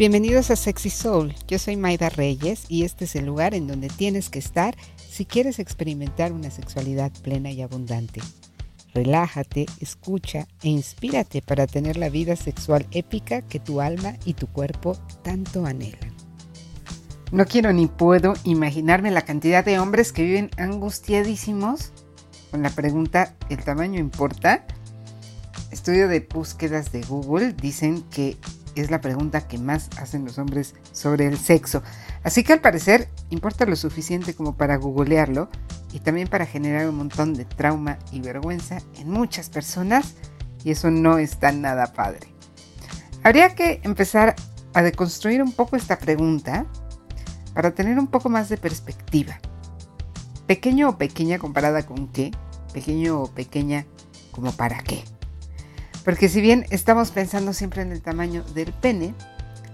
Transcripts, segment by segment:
Bienvenidos a Sexy Soul. Yo soy Maida Reyes y este es el lugar en donde tienes que estar si quieres experimentar una sexualidad plena y abundante. Relájate, escucha e inspírate para tener la vida sexual épica que tu alma y tu cuerpo tanto anhelan. No quiero ni puedo imaginarme la cantidad de hombres que viven angustiadísimos con la pregunta ¿el tamaño importa? Estudio de búsquedas de Google dicen que es la pregunta que más hacen los hombres sobre el sexo. Así que al parecer importa lo suficiente como para googlearlo y también para generar un montón de trauma y vergüenza en muchas personas y eso no está nada padre. Habría que empezar a deconstruir un poco esta pregunta para tener un poco más de perspectiva. Pequeño o pequeña comparada con qué, pequeño o pequeña como para qué. Porque si bien estamos pensando siempre en el tamaño del pene,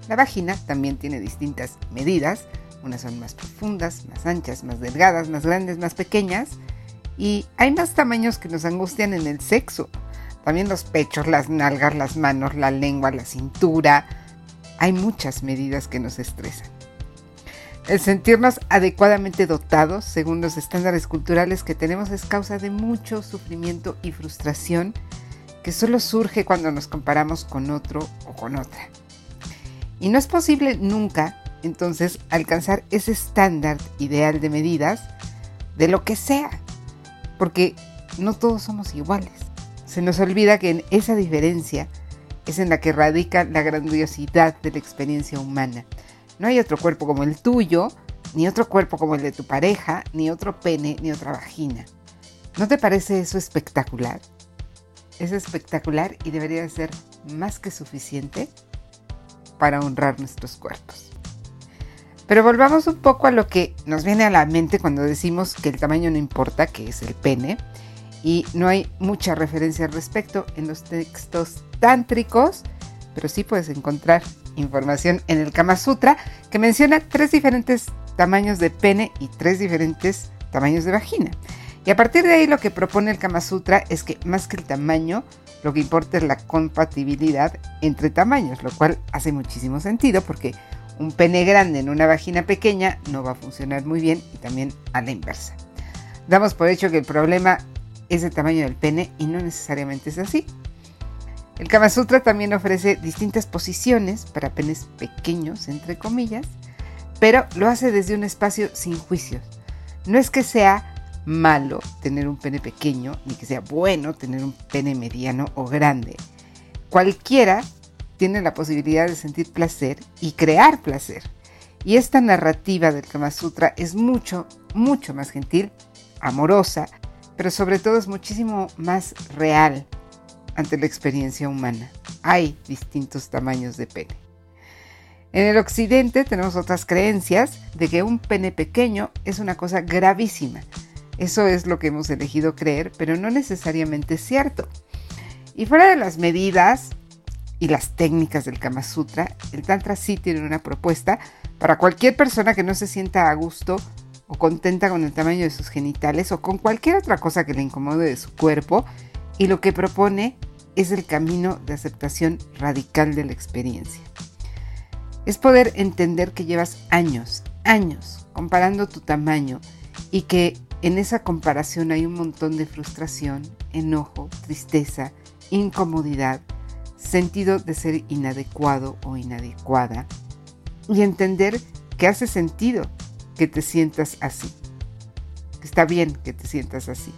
la vagina también tiene distintas medidas. Unas son más profundas, más anchas, más delgadas, más grandes, más pequeñas. Y hay más tamaños que nos angustian en el sexo. También los pechos, las nalgas, las manos, la lengua, la cintura. Hay muchas medidas que nos estresan. El sentirnos adecuadamente dotados según los estándares culturales que tenemos es causa de mucho sufrimiento y frustración que solo surge cuando nos comparamos con otro o con otra. Y no es posible nunca, entonces, alcanzar ese estándar ideal de medidas de lo que sea, porque no todos somos iguales. Se nos olvida que en esa diferencia es en la que radica la grandiosidad de la experiencia humana. No hay otro cuerpo como el tuyo, ni otro cuerpo como el de tu pareja, ni otro pene, ni otra vagina. ¿No te parece eso espectacular? Es espectacular y debería ser más que suficiente para honrar nuestros cuerpos. Pero volvamos un poco a lo que nos viene a la mente cuando decimos que el tamaño no importa, que es el pene, y no hay mucha referencia al respecto en los textos tántricos, pero sí puedes encontrar información en el Kama Sutra que menciona tres diferentes tamaños de pene y tres diferentes tamaños de vagina. Y a partir de ahí lo que propone el Kama Sutra es que más que el tamaño, lo que importa es la compatibilidad entre tamaños, lo cual hace muchísimo sentido porque un pene grande en una vagina pequeña no va a funcionar muy bien y también a la inversa. Damos por hecho que el problema es el tamaño del pene y no necesariamente es así. El Kama Sutra también ofrece distintas posiciones para penes pequeños, entre comillas, pero lo hace desde un espacio sin juicios. No es que sea malo tener un pene pequeño, ni que sea bueno tener un pene mediano o grande. Cualquiera tiene la posibilidad de sentir placer y crear placer. Y esta narrativa del Kama Sutra es mucho, mucho más gentil, amorosa, pero sobre todo es muchísimo más real ante la experiencia humana. Hay distintos tamaños de pene. En el occidente tenemos otras creencias de que un pene pequeño es una cosa gravísima, eso es lo que hemos elegido creer, pero no necesariamente es cierto. Y fuera de las medidas y las técnicas del Kama Sutra, el Tantra sí tiene una propuesta para cualquier persona que no se sienta a gusto o contenta con el tamaño de sus genitales o con cualquier otra cosa que le incomode de su cuerpo. Y lo que propone es el camino de aceptación radical de la experiencia. Es poder entender que llevas años, años comparando tu tamaño y que en esa comparación hay un montón de frustración, enojo, tristeza, incomodidad, sentido de ser inadecuado o inadecuada y entender que hace sentido que te sientas así, está bien que te sientas así.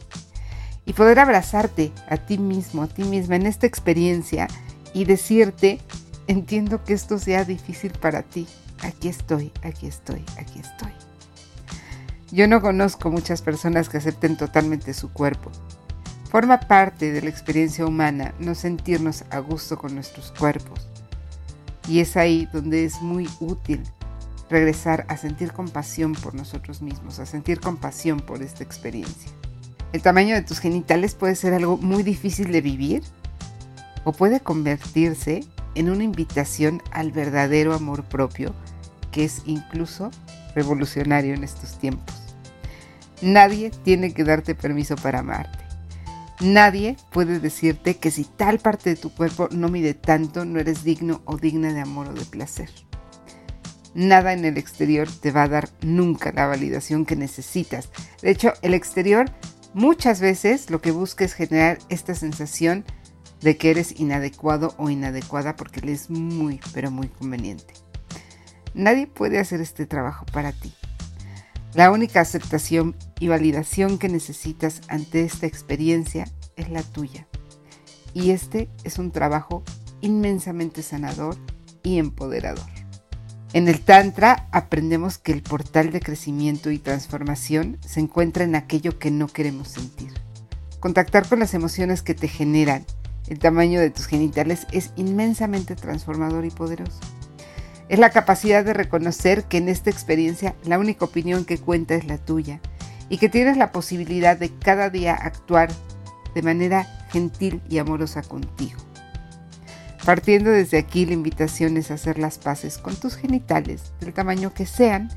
Y poder abrazarte a ti mismo, a ti misma en esta experiencia y decirte, entiendo que esto sea difícil para ti, aquí estoy, aquí estoy, aquí estoy. Yo no conozco muchas personas que acepten totalmente su cuerpo. Forma parte de la experiencia humana no sentirnos a gusto con nuestros cuerpos. Y es ahí donde es muy útil regresar a sentir compasión por nosotros mismos, a sentir compasión por esta experiencia. El tamaño de tus genitales puede ser algo muy difícil de vivir o puede convertirse en una invitación al verdadero amor propio que es incluso revolucionario en estos tiempos. Nadie tiene que darte permiso para amarte. Nadie puede decirte que si tal parte de tu cuerpo no mide tanto, no eres digno o digna de amor o de placer. Nada en el exterior te va a dar nunca la validación que necesitas. De hecho, el exterior muchas veces lo que busca es generar esta sensación de que eres inadecuado o inadecuada porque le es muy, pero muy conveniente. Nadie puede hacer este trabajo para ti. La única aceptación y validación que necesitas ante esta experiencia es la tuya. Y este es un trabajo inmensamente sanador y empoderador. En el Tantra aprendemos que el portal de crecimiento y transformación se encuentra en aquello que no queremos sentir. Contactar con las emociones que te generan el tamaño de tus genitales es inmensamente transformador y poderoso. Es la capacidad de reconocer que en esta experiencia la única opinión que cuenta es la tuya y que tienes la posibilidad de cada día actuar de manera gentil y amorosa contigo. Partiendo desde aquí, la invitación es hacer las paces con tus genitales, del tamaño que sean,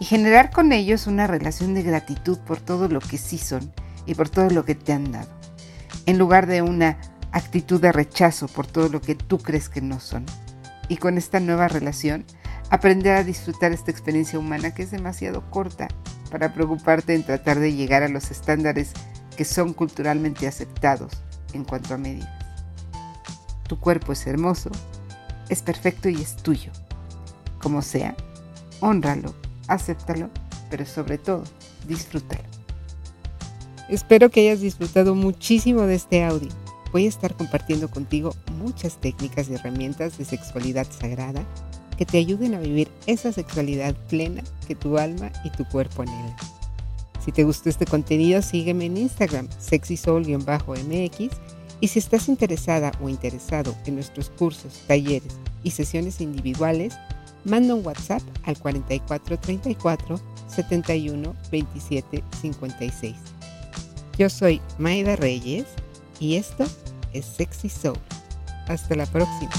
y generar con ellos una relación de gratitud por todo lo que sí son y por todo lo que te han dado, en lugar de una actitud de rechazo por todo lo que tú crees que no son. Y con esta nueva relación, aprender a disfrutar esta experiencia humana que es demasiado corta para preocuparte en tratar de llegar a los estándares que son culturalmente aceptados en cuanto a medidas. Tu cuerpo es hermoso, es perfecto y es tuyo. Como sea, honralo, acéptalo, pero sobre todo, disfrútalo. Espero que hayas disfrutado muchísimo de este audio. Voy a estar compartiendo contigo muchas técnicas y herramientas de sexualidad sagrada que te ayuden a vivir esa sexualidad plena que tu alma y tu cuerpo anhelan. Si te gustó este contenido, sígueme en Instagram, sexysol-mx, y si estás interesada o interesado en nuestros cursos, talleres y sesiones individuales, manda un WhatsApp al 4434 71 27 56. Yo soy Maida Reyes y esto es Sexy Soul. Hasta la próxima.